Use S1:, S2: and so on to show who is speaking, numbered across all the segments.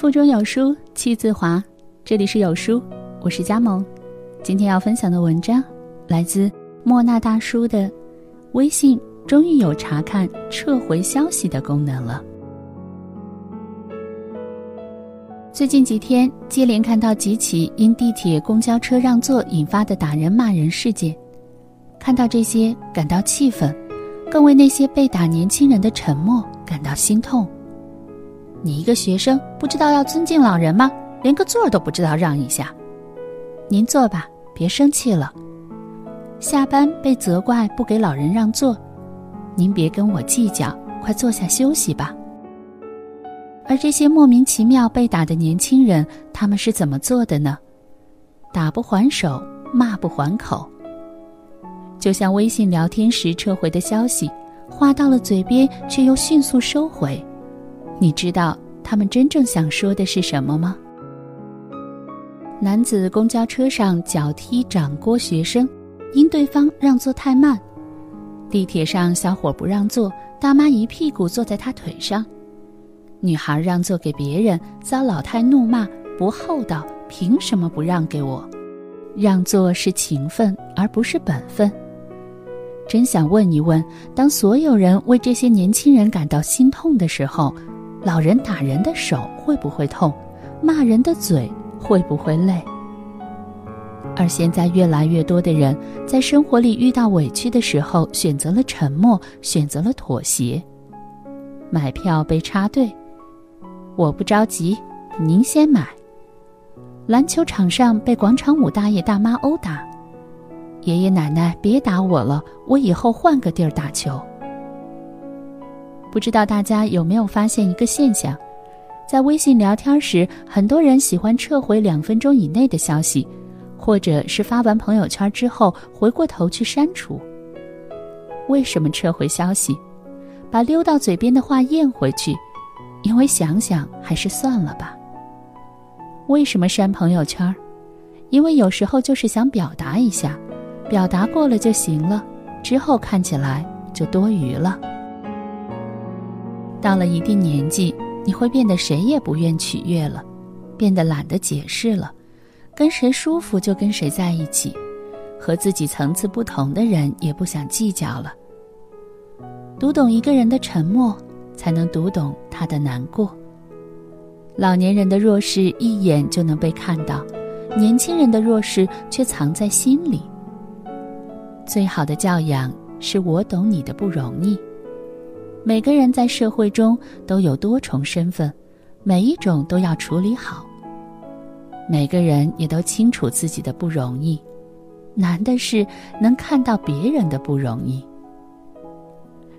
S1: 腹中有书气自华，这里是有书，我是佳萌。今天要分享的文章来自莫那大叔的。微信终于有查看撤回消息的功能了。最近几天接连看到几起因地铁、公交车让座引发的打人骂人事件，看到这些感到气愤，更为那些被打年轻人的沉默感到心痛。你一个学生不知道要尊敬老人吗？连个座都不知道让一下。您坐吧，别生气了。下班被责怪不给老人让座，您别跟我计较，快坐下休息吧。而这些莫名其妙被打的年轻人，他们是怎么做的呢？打不还手，骂不还口。就像微信聊天时撤回的消息，话到了嘴边却又迅速收回。你知道他们真正想说的是什么吗？男子公交车上脚踢掌掴学生，因对方让座太慢；地铁上小伙不让座，大妈一屁股坐在他腿上；女孩让座给别人，遭老太怒骂不厚道，凭什么不让给我？让座是情分，而不是本分。真想问一问，当所有人为这些年轻人感到心痛的时候。老人打人的手会不会痛？骂人的嘴会不会累？而现在，越来越多的人在生活里遇到委屈的时候，选择了沉默，选择了妥协。买票被插队，我不着急，您先买。篮球场上被广场舞大爷大妈殴打，爷爷奶奶别打我了，我以后换个地儿打球。不知道大家有没有发现一个现象，在微信聊天时，很多人喜欢撤回两分钟以内的消息，或者是发完朋友圈之后回过头去删除。为什么撤回消息？把溜到嘴边的话咽回去，因为想想还是算了吧。为什么删朋友圈？因为有时候就是想表达一下，表达过了就行了，之后看起来就多余了。到了一定年纪，你会变得谁也不愿取悦了，变得懒得解释了，跟谁舒服就跟谁在一起，和自己层次不同的人也不想计较了。读懂一个人的沉默，才能读懂他的难过。老年人的弱势一眼就能被看到，年轻人的弱势却藏在心里。最好的教养是我懂你的不容易。每个人在社会中都有多重身份，每一种都要处理好。每个人也都清楚自己的不容易，难的是能看到别人的不容易。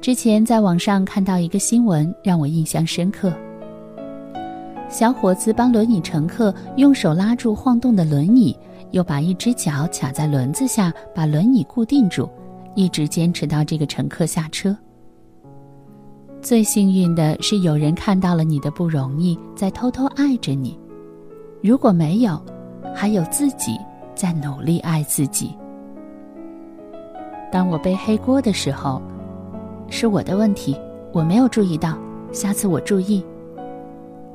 S1: 之前在网上看到一个新闻，让我印象深刻。小伙子帮轮椅乘客用手拉住晃动的轮椅，又把一只脚卡在轮子下，把轮椅固定住，一直坚持到这个乘客下车。最幸运的是，有人看到了你的不容易，在偷偷爱着你；如果没有，还有自己在努力爱自己。当我背黑锅的时候，是我的问题，我没有注意到，下次我注意。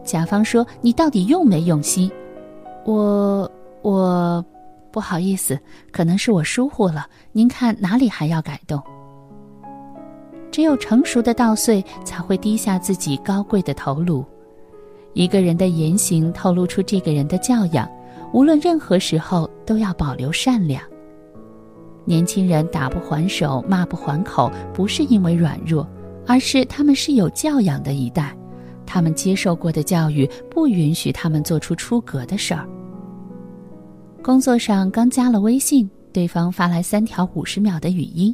S1: 甲方说：“你到底用没用心？”我我不好意思，可能是我疏忽了，您看哪里还要改动？只有成熟的稻穗才会低下自己高贵的头颅。一个人的言行透露出这个人的教养，无论任何时候都要保留善良。年轻人打不还手，骂不还口，不是因为软弱，而是他们是有教养的一代，他们接受过的教育不允许他们做出出格的事儿。工作上刚加了微信，对方发来三条五十秒的语音。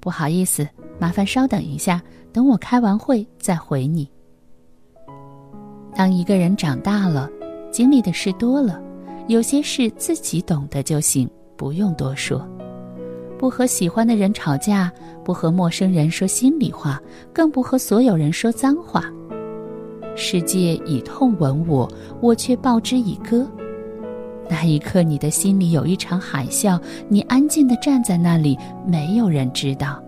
S1: 不好意思。麻烦稍等一下，等我开完会再回你。当一个人长大了，经历的事多了，有些事自己懂得就行，不用多说。不和喜欢的人吵架，不和陌生人说心里话，更不和所有人说脏话。世界以痛吻我，我却报之以歌。那一刻，你的心里有一场海啸，你安静的站在那里，没有人知道。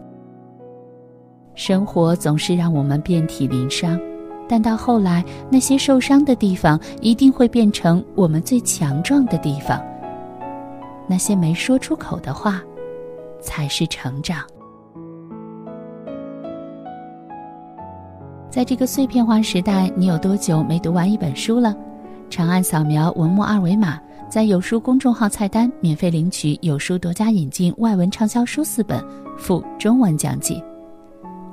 S1: 生活总是让我们遍体鳞伤，但到后来，那些受伤的地方一定会变成我们最强壮的地方。那些没说出口的话，才是成长。在这个碎片化时代，你有多久没读完一本书了？长按扫描文末二维码，在有书公众号菜单免费领取有书独家引进外文畅销书四本，附中文讲解。